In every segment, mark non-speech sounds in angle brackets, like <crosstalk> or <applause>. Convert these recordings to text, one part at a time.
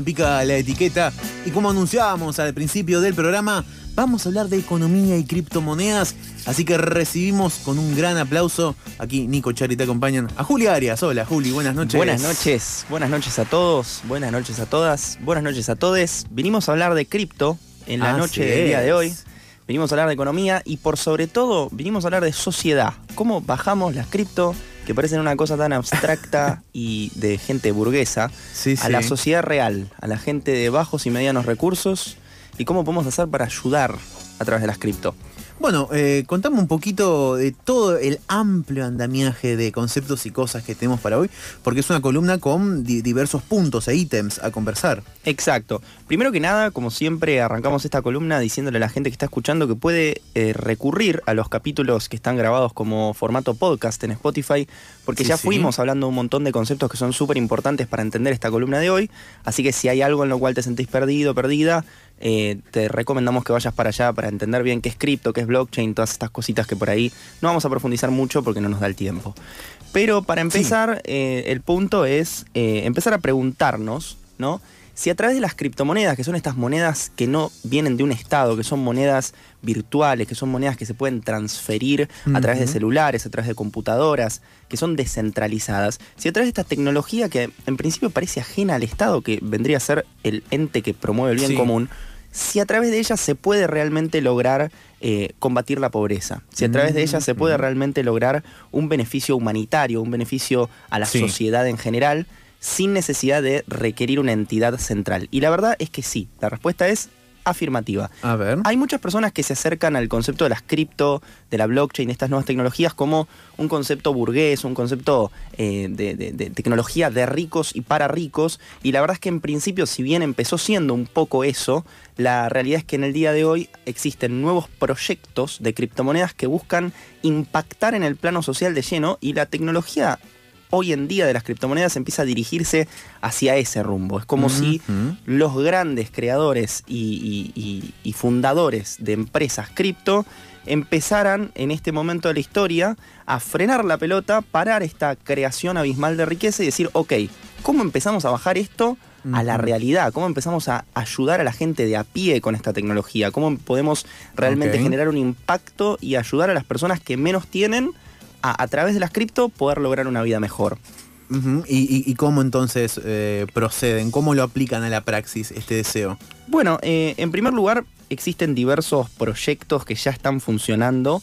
En Pica la Etiqueta y como anunciábamos al principio del programa, vamos a hablar de economía y criptomonedas, así que recibimos con un gran aplauso, aquí Nico Chari te acompañan, a Juli Arias. Hola Juli, buenas noches. Buenas noches, buenas noches a todos, buenas noches a todas, buenas noches a todos. Vinimos a hablar de cripto en la Así noche del día de hoy. Vinimos a hablar de economía y por sobre todo vinimos a hablar de sociedad. Cómo bajamos las cripto, que parecen una cosa tan abstracta <laughs> y de gente burguesa, Sí, a sí. la sociedad real, a la gente de bajos y medianos recursos y cómo podemos hacer para ayudar a través de las cripto. Bueno, eh, contame un poquito de todo el amplio andamiaje de conceptos y cosas que tenemos para hoy, porque es una columna con di- diversos puntos e ítems a conversar. Exacto. Primero que nada, como siempre, arrancamos esta columna diciéndole a la gente que está escuchando que puede eh, recurrir a los capítulos que están grabados como formato podcast en Spotify, porque Sí, ya sí. fuimos hablando de un montón de conceptos que son súper importantes para entender esta columna de hoy. Así que si hay algo en lo cual te sentís perdido, perdida, eh, te recomendamos que vayas para allá para entender bien qué es cripto, qué es blockchain, todas estas cositas que por ahí no vamos a profundizar mucho porque no nos da el tiempo. Pero para empezar, eh, el punto es eh, empezar a preguntarnos, ¿no? Si a través de las criptomonedas, que son estas monedas que no vienen de un estado, que son monedas virtuales, que son monedas que se pueden transferir a través de celulares, a través de computadoras, que son descentralizadas, si a través de esta tecnología que en principio parece ajena al Estado, que vendría a ser el ente que promueve el bien Sí. común, si a través de ella se puede realmente lograr eh, combatir la pobreza, si a través de ella se puede Ujú. realmente lograr un beneficio humanitario, un beneficio a la Sí. sociedad en general, sin necesidad de requerir una entidad central. Y la verdad es que sí, la respuesta es afirmativa. A ver. Hay muchas personas que se acercan al concepto de las cripto, de la blockchain, de estas nuevas tecnologías, como un concepto burgués, un concepto eh, de, de- de tecnología de ricos y para ricos. Y la verdad es que en principio, si bien empezó siendo un poco eso, la realidad es que en el día de hoy existen nuevos proyectos de criptomonedas que buscan impactar en el plano social de lleno y la tecnología hoy en día de las criptomonedas empieza a dirigirse hacia ese rumbo. Es como si los grandes creadores y, y- y- y fundadores de empresas cripto empezaran en este momento de la historia a frenar la pelota, parar esta creación abismal de riqueza y decir, ok, ¿cómo empezamos a bajar esto a la realidad? ¿Cómo empezamos a ayudar a la gente de a pie con esta tecnología? ¿Cómo podemos realmente generar un impacto y ayudar a las personas que menos tienen a, a través de las cripto poder lograr una vida mejor? Ujú. ¿Y, y- y cómo entonces eh, proceden? ¿Cómo lo aplican a la praxis este deseo? Bueno, eh, en primer lugar, existen diversos proyectos que ya están funcionando.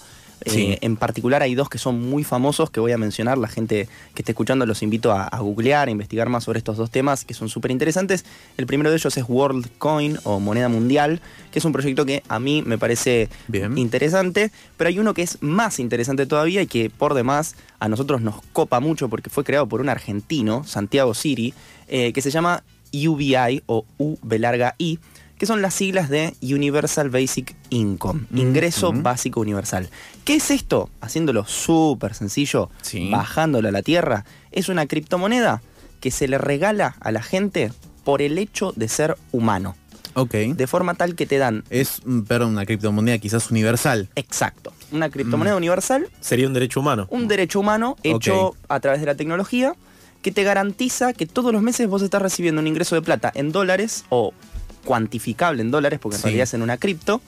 Eh, en particular hay dos que son muy famosos que voy a mencionar. La gente que esté escuchando los invito a, a googlear, a investigar más sobre estos dos temas que son súper interesantes. El primero de ellos es WorldCoin o Moneda Mundial, que es un proyecto que a mí me parece Bien. interesante, pero hay uno que es más interesante todavía y que por demás a nosotros nos copa mucho porque fue creado por un argentino, Santiago Siri, eh, que se llama UBI o U larga I, que son las siglas de Universal Basic Income, Mm, ingreso mm. básico universal. ¿Qué es esto? Haciéndolo súper sencillo, Sí. bajándolo a la tierra, es una criptomoneda que se le regala a la gente por el hecho de ser humano, Ok. de forma tal que te dan Es, mm, perdón, una criptomoneda quizás universal. exacto, una criptomoneda Mm. universal Sería un derecho humano. un derecho humano hecho a través de la tecnología que te garantiza que todos los meses vos estás recibiendo un ingreso de plata en dólares o cuantificable en dólares, porque en Sí. realidad es en una cripto,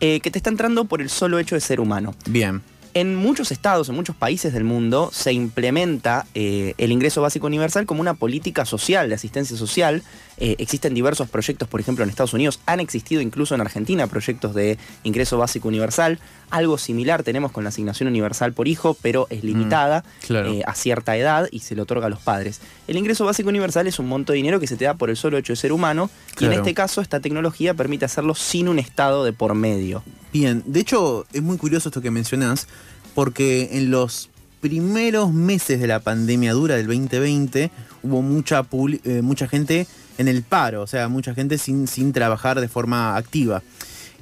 eh, que te está entrando por el solo hecho de ser humano. Bien. En muchos estados, en muchos países del mundo, se implementa eh, el ingreso básico universal como una política social, de asistencia social. Eh, existen diversos proyectos, por ejemplo, en Estados Unidos, han existido incluso en Argentina proyectos de ingreso básico universal. Algo similar tenemos con la asignación universal por hijo, pero es limitada claro. eh, a cierta edad y se le otorga a los padres. El ingreso básico universal es un monto de dinero que se te da por el solo hecho de ser humano y en este caso esta tecnología permite hacerlo sin un estado de por medio. Bien, de hecho es muy curioso esto que mencionás, porque en los primeros meses de la pandemia dura del 2020 hubo mucha, eh, mucha gente en el paro, o sea, mucha gente sin, sin trabajar de forma activa.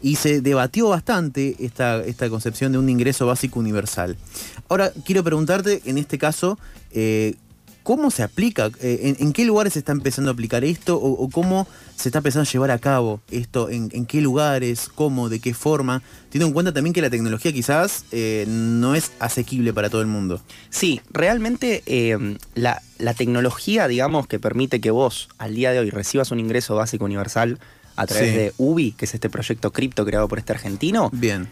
Y se debatió bastante esta, esta concepción de un ingreso básico universal. Ahora, quiero preguntarte, en este caso, eh, ¿cómo se aplica? Eh, en, en qué lugares se está empezando a aplicar esto? O, o cómo se está empezando a llevar a cabo esto? ¿En, en qué lugares? ¿Cómo? ¿De qué forma? Teniendo en cuenta también que la tecnología quizás eh, no es asequible para todo el mundo. Sí, realmente eh, la, la tecnología, digamos, que permite que vos al día de hoy recibas un ingreso básico universal a través Sí. de UBI, que es este proyecto cripto creado por este argentino, Bien.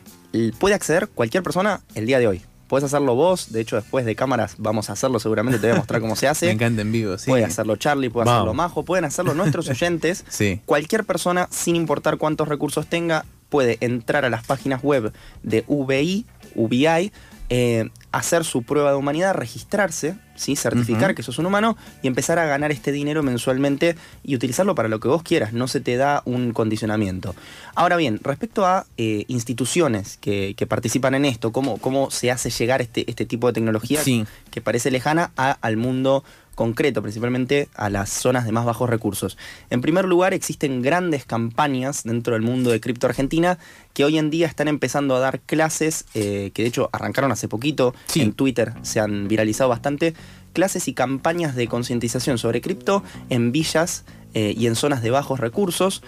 puede acceder cualquier persona el día de hoy. Puedes hacerlo vos, de hecho después de cámaras vamos a hacerlo seguramente, te voy a mostrar cómo se <laughs> Me hace. encanta en vivo, sí. Puede hacerlo Charlie, puede hacerlo Majo, pueden hacerlo nuestros <laughs> oyentes. Sí. Cualquier persona, sin importar cuántos recursos tenga, puede entrar a las páginas web de VI, UBI, eh, hacer su prueba de humanidad, registrarse, ¿sí? certificar que sos un humano y empezar a ganar este dinero mensualmente y utilizarlo para lo que vos quieras, no se te da un condicionamiento. Ahora bien, respecto a eh, instituciones que, que participan en esto, cómo, cómo se hace llegar este, este tipo de tecnología Sí. que parece lejana a- al mundo concreto, principalmente a las zonas de más bajos recursos. En primer lugar, existen grandes campañas dentro del mundo de cripto Argentina que hoy en día están empezando a dar clases, eh, que de hecho arrancaron hace poquito, Sí. en Twitter se han viralizado bastante, clases y campañas de concientización sobre cripto en villas eh, y en zonas de bajos recursos,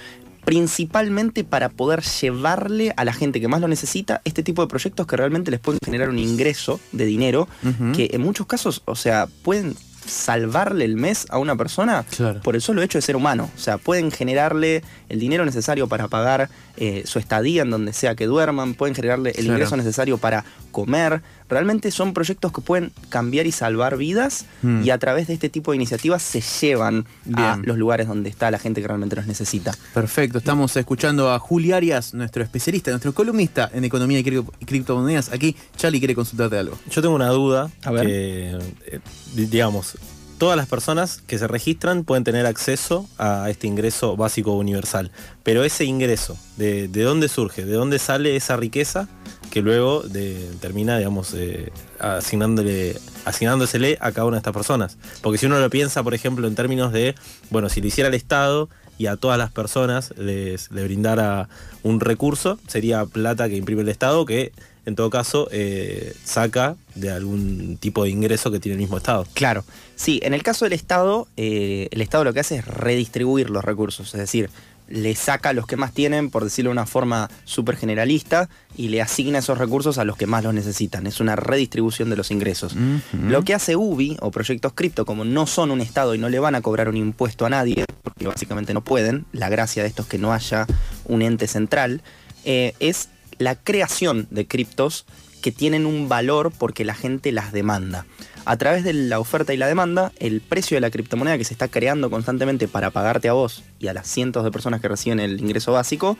principalmente para poder llevarle a la gente que más lo necesita este tipo de proyectos que realmente les pueden generar un ingreso de dinero que en muchos casos, o sea, pueden salvarle el mes a una persona Claro. por el solo hecho de ser humano. O sea, pueden generarle el dinero necesario para pagar eh, su estadía en donde sea que duerman, pueden generarle el Claro. ingreso necesario para comer. Realmente son proyectos que pueden cambiar y salvar vidas Mm. y a través de este tipo de iniciativas se llevan a los lugares donde está la gente que realmente los necesita. Perfecto, estamos escuchando a Juli Arias, nuestro especialista, nuestro columnista en economía y cripto- y criptomonedas. Aquí Charlie quiere consultarte algo. Yo tengo una duda A ver. que, eh, di- digamos, todas las personas que se registran pueden tener acceso a este ingreso básico universal, pero ese ingreso, ¿de, de dónde surge? ¿De dónde sale esa riqueza que luego de- termina, digamos, eh, asignándole, asignándosele a cada una de estas personas? Porque si uno lo piensa, por ejemplo, en términos de, bueno, si lo hiciera el Estado y a todas las personas les, le brindara un recurso, sería plata que imprime el Estado que en todo caso eh, saca de algún tipo de ingreso que tiene el mismo Estado. Claro, sí, en el caso del Estado, eh, el Estado lo que hace es redistribuir los recursos, es decir, le saca a los que más tienen, por decirlo de una forma súper generalista, y le asigna esos recursos a los que más los necesitan. Es una redistribución de los ingresos. Lo que hace UBI o proyectos cripto, como no son un Estado y no le van a cobrar un impuesto a nadie, porque básicamente no pueden, la gracia de esto es que no haya un ente central, eh, es la creación de criptos que tienen un valor porque la gente las demanda. A través de la oferta y la demanda, el precio de la criptomoneda que se está creando constantemente para pagarte a vos y a las cientos de personas que reciben el ingreso básico,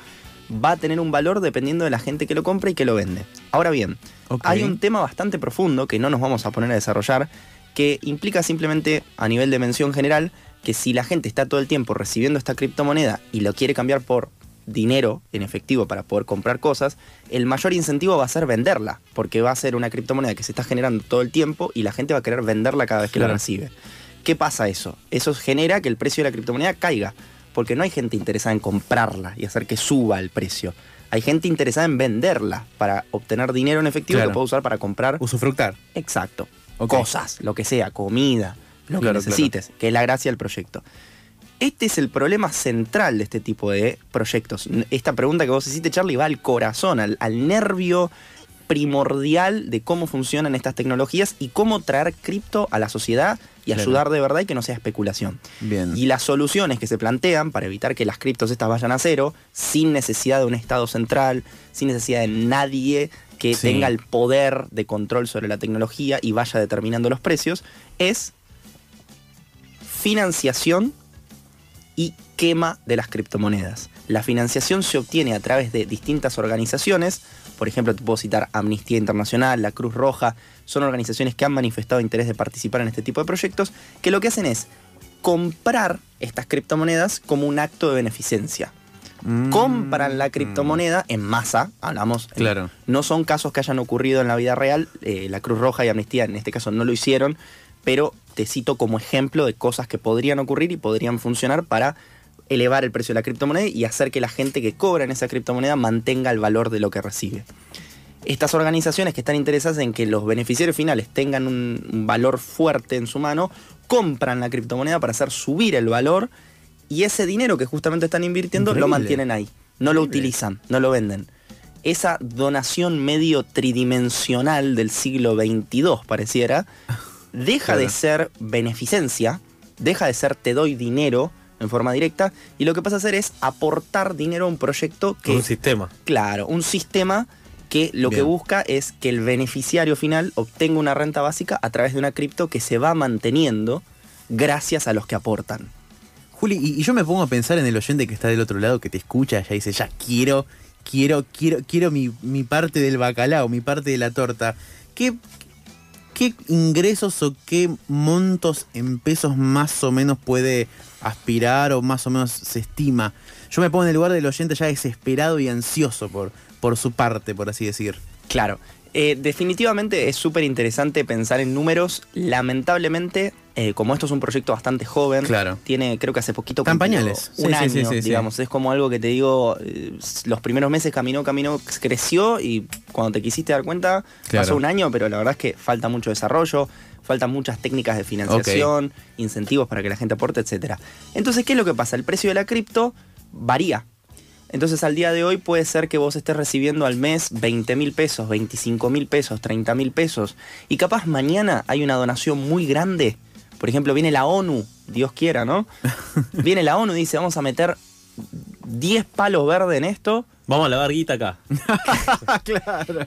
va a tener un valor dependiendo de la gente que lo compra y que lo vende. Ahora bien, hay un tema bastante profundo que no nos vamos a poner a desarrollar, que implica simplemente a nivel de mención general que si la gente está todo el tiempo recibiendo esta criptomoneda y lo quiere cambiar por dinero en efectivo para poder comprar cosas, el mayor incentivo va a ser venderla, porque va a ser una criptomoneda que se está generando todo el tiempo y la gente va a querer venderla cada vez que la recibe. ¿Qué pasa eso? Eso genera que el precio de la criptomoneda caiga, porque no hay gente interesada en comprarla y hacer que suba el precio. Hay gente interesada en venderla para obtener dinero en efectivo Claro. que puede usar para comprar Usufructar. Exacto. Ok. Cosas, lo que sea, comida, lo Claro, que necesites, que es la gracia del proyecto. Este es el problema central de este tipo de proyectos. Esta pregunta que vos hiciste, Charlie, va al corazón, al, al nervio primordial de cómo funcionan estas tecnologías y cómo traer cripto a la sociedad y Claro. ayudar de verdad y que no sea especulación. Bien. Y las soluciones que se plantean para evitar que las criptos estas vayan a cero, sin necesidad de un Estado central, sin necesidad de nadie que Sí. tenga el poder de control sobre la tecnología y vaya determinando los precios, es financiación y quema de las criptomonedas. La financiación se obtiene a través de distintas organizaciones, por ejemplo, te puedo citar Amnistía Internacional, la Cruz Roja, son organizaciones que han manifestado interés de participar en este tipo de proyectos, que lo que hacen es comprar estas criptomonedas como un acto de beneficencia. Mm. Compran la criptomoneda en masa, hablamos. en- Claro. no son casos que hayan ocurrido en la vida real, eh, la Cruz Roja y Amnistía en este caso no lo hicieron, pero te cito como ejemplo de cosas que podrían ocurrir y podrían funcionar para elevar el precio de la criptomoneda y hacer que la gente que cobra en esa criptomoneda mantenga el valor de lo que recibe. Estas organizaciones que están interesadas en que los beneficiarios finales tengan un, valor fuerte en su mano, compran la criptomoneda para hacer subir el valor y ese dinero que justamente están invirtiendo lo mantienen ahí. No lo utilizan, no lo venden. Esa donación medio tridimensional del siglo XXII, pareciera, deja Claro. de ser beneficencia, deja de ser te doy dinero en forma directa, y lo que pasa a hacer es aportar dinero a un proyecto que Un sistema. Claro, un sistema que lo que busca es que el beneficiario final obtenga una renta básica a través de una cripto que se va manteniendo gracias a los que aportan. Juli, y, y yo me pongo a pensar en el oyente que está del otro lado, que te escucha, ya dice, ya quiero, quiero, quiero, quiero mi, mi parte del bacalao, mi parte de la torta. ¿Qué, ¿Qué ingresos o qué montos en pesos más o menos puede aspirar o más o menos se estima? Yo me pongo en el lugar del oyente ya desesperado y ansioso por, por su parte, por así decir. Claro, eh, definitivamente es súper interesante pensar en números. Lamentablemente, eh, como esto es un proyecto bastante joven, Claro. tiene, creo que hace poquito cumplió pañales. un Sí, sí, año, sí, sí, sí. digamos. Es como algo que te digo, eh, los primeros meses caminó, caminó, creció y cuando te quisiste dar cuenta, Claro. pasó un año, pero la verdad es que falta mucho desarrollo, faltan muchas técnicas de financiación, incentivos para que la gente aporte, etc. Entonces, ¿qué es lo que pasa? El precio de la cripto varía. Entonces al día de hoy puede ser que vos estés recibiendo al mes 20 mil pesos, 25 mil pesos, 30 mil pesos. Y capaz mañana hay una donación muy grande. Por ejemplo, viene la ONU, Dios quiera, ¿no? <laughs> Viene la ONU y dice, vamos a meter 10 palos verdes en esto. Vamos a lavar guita acá. <laughs> claro.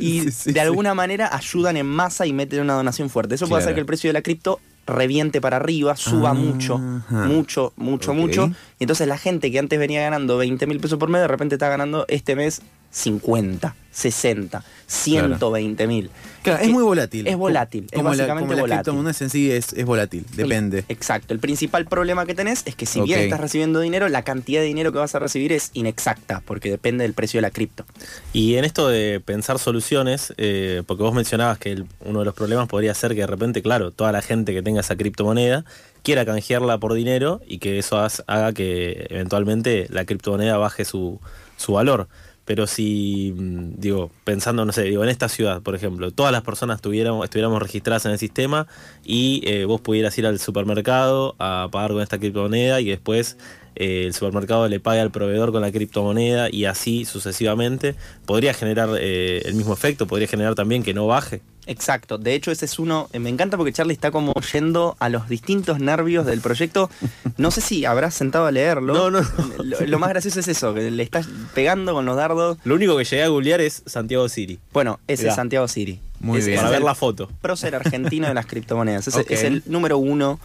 Y Sí, sí, de sí. alguna manera ayudan en masa y meten una donación fuerte. Eso puede hacer que el precio de la cripto reviente para arriba, suba mucho, mucho, mucho, mucho. Y entonces la gente que antes venía ganando 20 mil pesos por mes, de repente está ganando este mes 50, 60, 120 mil. Claro, es muy volátil. Es volátil, es Como la- básicamente como las volátil. criptomonedas en sí es, es volátil, depende. El- exacto. El principal problema que tenés es que si bien estás recibiendo dinero, la cantidad de dinero que vas a recibir es inexacta, porque depende del precio de la cripto. Y en esto de pensar soluciones, eh, porque vos mencionabas que el- uno de los problemas podría ser que de repente, claro, toda la gente que tenga esa criptomoneda quiera canjearla por dinero y que eso haga que eventualmente la criptomoneda baje su, su valor. Pero si, mm, digo, pensando, no sé, digo, en esta ciudad, por ejemplo, todas las personas tuviéramos, estuviéramos registradas en el sistema y eh, vos pudieras ir al supermercado a pagar con esta criptomoneda y después eh, el supermercado le paga al proveedor con la criptomoneda y así sucesivamente, podría generar eh, el mismo efecto, podría generar también que no baje. Exacto, de hecho ese es uno, eh, me encanta porque Charlie está como yendo a los distintos nervios del proyecto. No sé si habrás sentado a leerlo. No, no, Lo, lo más gracioso es eso, que le estás pegando con los dardos. Lo único que llegué a googlear es Santiago City, Bueno, ese Mirá. es Santiago City. Muy Ese bien. es para ver la foto. prócer argentino de las criptomonedas. Es, <laughs> es el número uno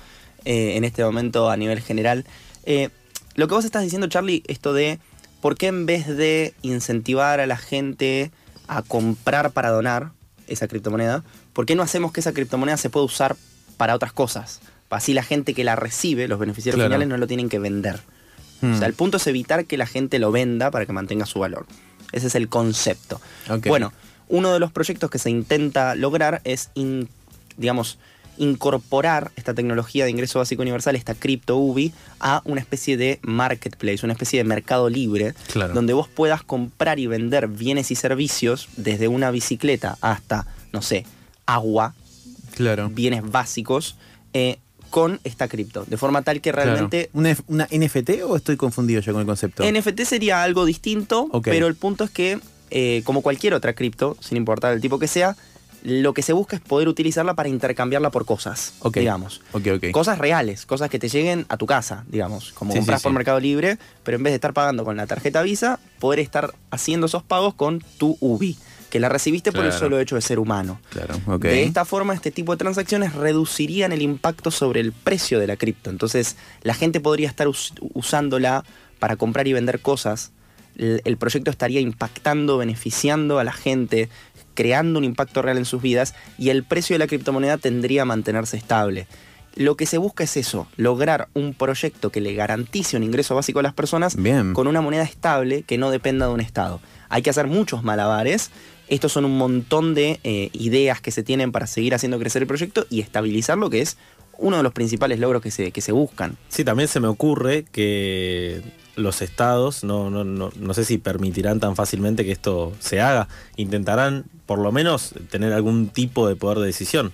eh, en este momento a nivel general. Eh, lo que vos estás diciendo, Charlie, esto de por qué en vez de incentivar a la gente a comprar para donar esa criptomoneda, ¿por qué no hacemos que esa criptomoneda se pueda usar para otras cosas? Así la gente que la recibe, los beneficiarios Claro. finales, no lo tienen que vender. Hmm. O sea, el punto es evitar que la gente lo venda para que mantenga su valor. Ese es el concepto. Bueno, uno de los proyectos que se intenta lograr es, in- digamos, incorporar esta tecnología de ingreso básico universal, esta cripto UBI, a una especie de marketplace, una especie de mercado libre, Claro. donde vos puedas comprar y vender bienes y servicios desde una bicicleta hasta, no sé, agua, Claro. bienes básicos, eh, con esta cripto. De forma tal que claro. realmente ¿Una, NFT o estoy confundido yo con el concepto? NFT sería algo distinto, pero el punto es que, eh, como cualquier otra cripto, sin importar el tipo que sea, lo que se busca es poder utilizarla para intercambiarla por cosas, digamos. Cosas reales, cosas que te lleguen a tu casa, digamos. Como Sí, compras sí, por sí. Mercado Libre, pero en vez de estar pagando con la tarjeta Visa, poder estar haciendo esos pagos con tu UBI, que la recibiste por el solo hecho de ser humano. Claro. De esta forma, este tipo de transacciones reducirían el impacto sobre el precio de la cripto. Entonces, la gente podría estar us- usándola para comprar y vender cosas. El, el proyecto estaría impactando, beneficiando a la gente, creando un impacto real en sus vidas y el precio de la criptomoneda tendría a mantenerse estable. Lo que se busca es eso, lograr un proyecto que le garantice un ingreso básico a las personas Bien. con una moneda estable que no dependa de un Estado. Hay que hacer muchos malabares. Estos son un montón de eh, ideas que se tienen para seguir haciendo crecer el proyecto y estabilizarlo, que es uno de los principales logros que se, que se buscan. Sí, también se me ocurre que los estados, no, no, no, no sé si permitirán tan fácilmente que esto se haga, intentarán por lo menos tener algún tipo de poder de decisión.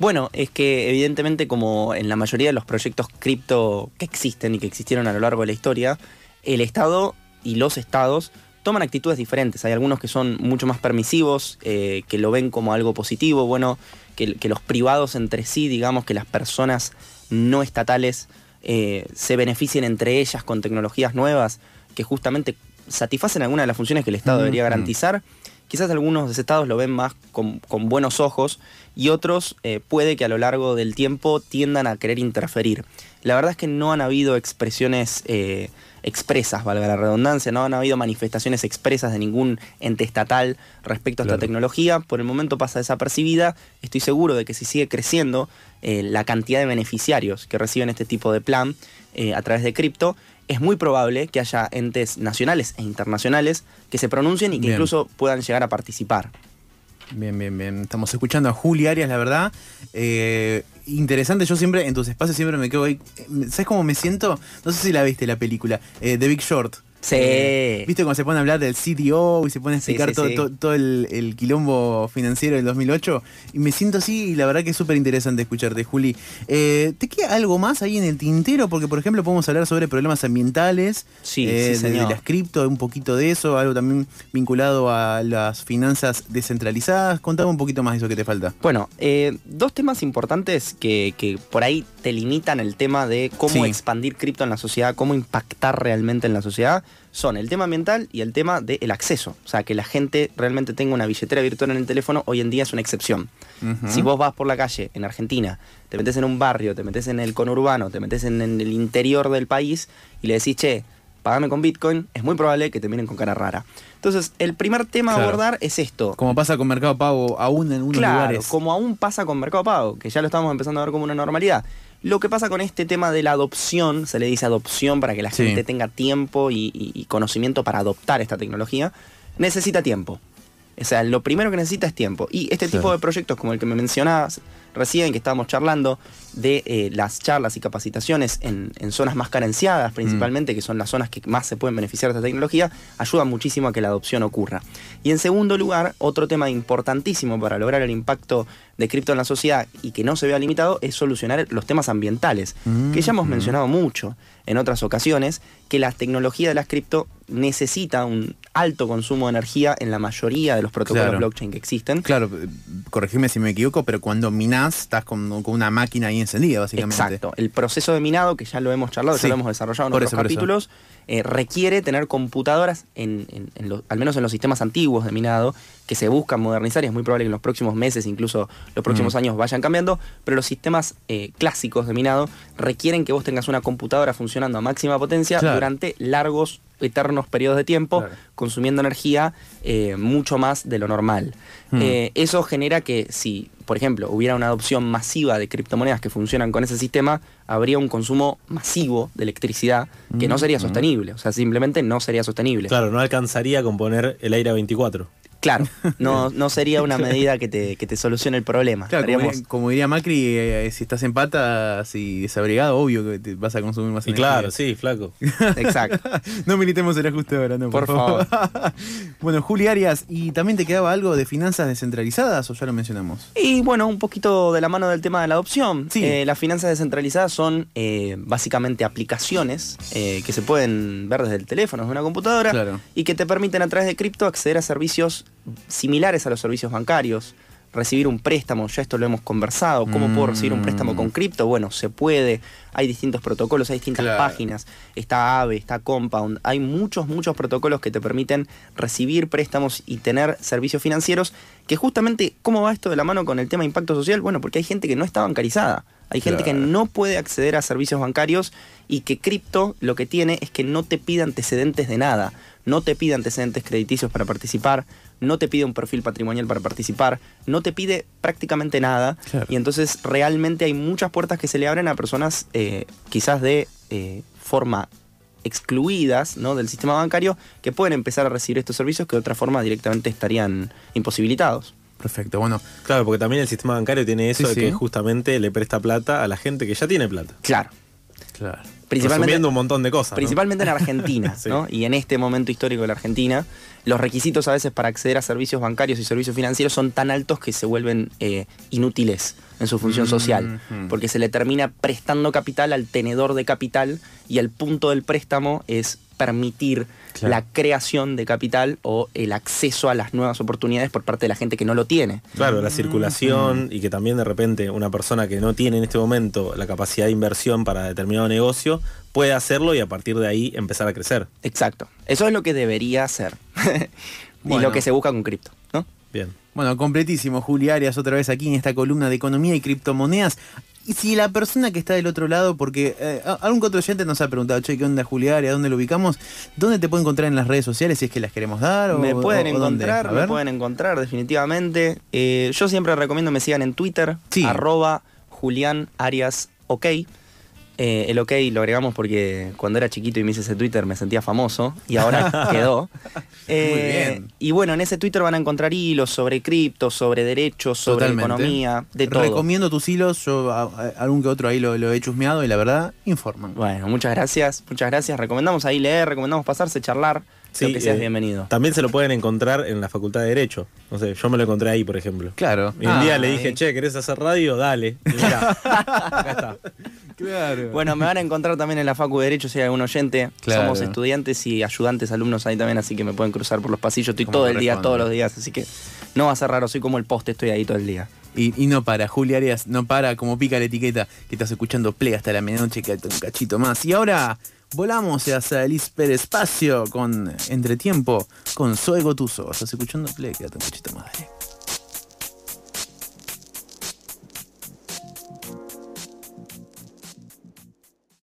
Bueno, es que evidentemente como en la mayoría de los proyectos cripto que existen y que existieron a lo largo de la historia, el Estado y los estados toman actitudes diferentes. Hay algunos que son mucho más permisivos, eh, que lo ven como algo positivo. Bueno, que, que los privados entre sí, digamos, que las personas no estatales eh, se beneficien entre ellas con tecnologías nuevas que justamente satisfacen algunas de las funciones que el Estado Mm, debería garantizar. Quizás algunos estados lo ven más con, con buenos ojos y otros eh, puede que a lo largo del tiempo tiendan a querer interferir. La verdad es que no han habido expresiones eh, expresas, valga la redundancia, no han habido manifestaciones expresas de ningún ente estatal respecto a esta tecnología. Por el momento pasa desapercibida. Estoy seguro de que si sigue creciendo eh, la cantidad de beneficiarios que reciben este tipo de plan a través de cripto, es muy probable que haya entes nacionales e internacionales que se pronuncien y que Bien. incluso puedan llegar a participar. Bien, bien, bien. Estamos escuchando a Juli Arias, la verdad. Eh, interesante, yo siempre en tus espacios siempre me quedo ahí. ¿Sabes cómo me siento? No sé si la viste la película, eh, The Big Short. Sí. Eh, ¿Viste cuando se pone a hablar del CTO y se pone a explicar sí, todo, sí. todo- todo el, el quilombo financiero del 2008? Y me siento así y la verdad que es súper interesante escucharte, Juli. Eh, ¿Te queda algo más ahí en el tintero? Porque, por ejemplo, podemos hablar sobre problemas ambientales. Sí, eh, de- las cripto, un poquito de eso, algo también vinculado a las finanzas descentralizadas. Contame un poquito más de eso que te falta. Bueno, eh, dos temas importantes que, que por ahí te limitan el tema de cómo expandir cripto en la sociedad, cómo impactar realmente en la sociedad, son el tema ambiental y el tema del acceso. O sea, que la gente realmente tenga una billetera virtual en el teléfono hoy en día es una excepción. Si vos vas por la calle en Argentina, te metes en un barrio, te metes en el conurbano, te metes en, en el interior del país y le decís, che, pagame con Bitcoin, es muy probable que te miren con cara rara. Entonces, el primer tema a abordar es esto. Como pasa con Mercado Pago aún en unos Claro, lugares. como aún pasa con Mercado Pago, que ya lo estamos empezando a ver como una normalidad. Lo que pasa con este tema de la adopción, se le dice adopción para que la Sí. gente tenga tiempo y, y- y conocimiento para adoptar esta tecnología, necesita tiempo. O sea, lo primero que necesita es tiempo. Y este tipo de proyectos como el que me mencionabas recién, que estábamos charlando, de eh, las charlas y capacitaciones en, en zonas más carenciadas, principalmente, que son las zonas que más se pueden beneficiar de esta tecnología, ayudan muchísimo a que la adopción ocurra. Y en segundo lugar, otro tema importantísimo para lograr el impacto de cripto en la sociedad y que no se vea limitado es solucionar los temas ambientales, que ya hemos Mm. mencionado mucho en otras ocasiones, que la tecnología de las cripto necesita un alto consumo de energía en la mayoría de los protocolos Claro. blockchain que existen. Claro, eh, corregime si me equivoco, pero cuando minás estás con, con una máquina ahí encendida, básicamente. Exacto. El proceso de minado, que ya lo hemos charlado, Sí, ya lo hemos desarrollado en por otros eso. capítulos, eh, requiere tener computadoras, en, en- en los- al menos en los sistemas antiguos de minado, que se buscan modernizar y es muy probable que en los próximos meses, incluso los próximos Mm. años, vayan cambiando, pero los sistemas eh, clásicos de minado requieren que vos tengas una computadora funcionando a máxima potencia Claro. durante largos, eternos periodos de tiempo, Claro. consumiendo energía eh, mucho más de lo normal. Mm. Eh, eso genera que si, por ejemplo, hubiera una adopción masiva de criptomonedas que funcionan con ese sistema, habría un consumo masivo de electricidad que no sería Mm. sostenible. O sea, simplemente no sería sostenible. Claro, no alcanzaría con poner el aire a 24. Claro, <laughs> no, no sería una medida que te, que te solucione el problema. Claro, como, Estaríamos- como diría Macri, eh, si estás en patas y desabrigado, obvio que te vas a consumir más Y energía. claro, sí, flaco. Exacto. <laughs> no militemos el ajuste ahora, no, por, Por favor. <laughs> bueno, Juli Arias, ¿y también te quedaba algo de finanzas descentralizadas o ya lo mencionamos? Y bueno, un poquito de la mano del tema de la adopción. Sí. Eh, las finanzas descentralizadas son eh, básicamente aplicaciones eh, que se pueden ver desde el teléfono, desde una computadora, Claro. y que te permiten a través de cripto acceder a servicios similares a los servicios bancarios. Recibir un préstamo, ya esto lo hemos conversado. ¿Cómo puedo recibir un préstamo con Mm. cripto? Bueno, se puede. Hay distintos protocolos, hay distintas Claro. páginas. Está AVE, está Compound. Hay muchos, muchos protocolos que te permiten recibir préstamos y tener servicios financieros. Que justamente, ¿cómo va esto de la mano con el tema de impacto social? Bueno, porque hay gente que no está bancarizada. Hay gente Claro. que no puede acceder a servicios bancarios y que cripto lo que tiene es que no te pide antecedentes de nada. No te pide antecedentes crediticios para participar, no te pide un perfil patrimonial para participar, no te pide prácticamente nada. Claro. Y entonces realmente hay muchas puertas que se le abren a personas eh, quizás de eh, forma excluidas ¿no? del sistema bancario que pueden empezar a recibir estos servicios que de otra forma directamente estarían imposibilitados. Perfecto, bueno, Claro, porque también el sistema bancario tiene eso Sí, de sí. que justamente le presta plata a la gente que ya tiene plata. Claro, claro. principalmente, Resumiendo un montón de cosas. ¿no? principalmente en <laughs> Argentina, Sí. ¿no? Y en este momento histórico de la Argentina, los requisitos a veces para acceder a servicios bancarios y servicios financieros son tan altos que se vuelven eh, inútiles en su función social, Mhm. porque se le termina prestando capital al tenedor de capital y el punto del préstamo es permitir Claro. la creación de capital o el acceso a las nuevas oportunidades por parte de la gente que no lo tiene. Claro, la circulación y que también de repente una persona que no tiene en este momento la capacidad de inversión para determinado negocio puede hacerlo y a partir de ahí empezar a crecer. Exacto. Eso es lo que debería ser. <laughs> y Bueno. lo que se busca con cripto, ¿no? Bien. Bueno, completísimo, Juli Arias, otra vez aquí en esta columna de economía y criptomonedas. Y si la persona que está del otro lado, porque eh, a- algún que otro oyente nos ha preguntado, che, ¿qué onda Juli Arias? ¿Dónde lo ubicamos? ¿Dónde te puede encontrar en las redes sociales si es que las queremos dar? O, Me pueden o- encontrar, A me pueden encontrar definitivamente. Eh, yo siempre recomiendo me sigan en Twitter, Sí. arroba Julián Arias OK. Eh, el OK lo agregamos porque cuando era chiquito y me hice ese Twitter me sentía famoso y ahora <laughs> quedó. Eh, bien. Y bueno, en ese Twitter van a encontrar hilos sobre cripto, sobre derechos, sobre Totalmente. economía, de todo. Recomiendo tus hilos, yo a- a- algún que otro ahí lo, lo he chusmeado y la verdad, informan. Bueno, muchas gracias, muchas gracias. Recomendamos ahí leer, recomendamos pasarse, charlar. Sí, lo que seas eh, bienvenido. También se lo pueden encontrar en la Facultad de Derecho. No sé, yo me lo encontré ahí, por ejemplo. Claro. Y un día Ah, le dije, che, ¿querés hacer radio? Dale. Y mirá, <laughs> acá está. Claro. Bueno, me van a encontrar también en la Facu de Derecho si hay algún oyente. Claro. Somos estudiantes y ayudantes alumnos ahí también, así que me pueden cruzar por los pasillos. Estoy todo el día, todos los días, así que no va a ser raro. Soy como el poste, estoy ahí todo el día. Y, y no para, Juli Arias, no para, como pica la etiqueta, que estás escuchando Play hasta la medianoche, que un cachito más. Y ahora volamos hacia el hiperespacio con Entretiempo, con Zoe Gotuso. Estás escuchando Play, quédate un cachito más. dale.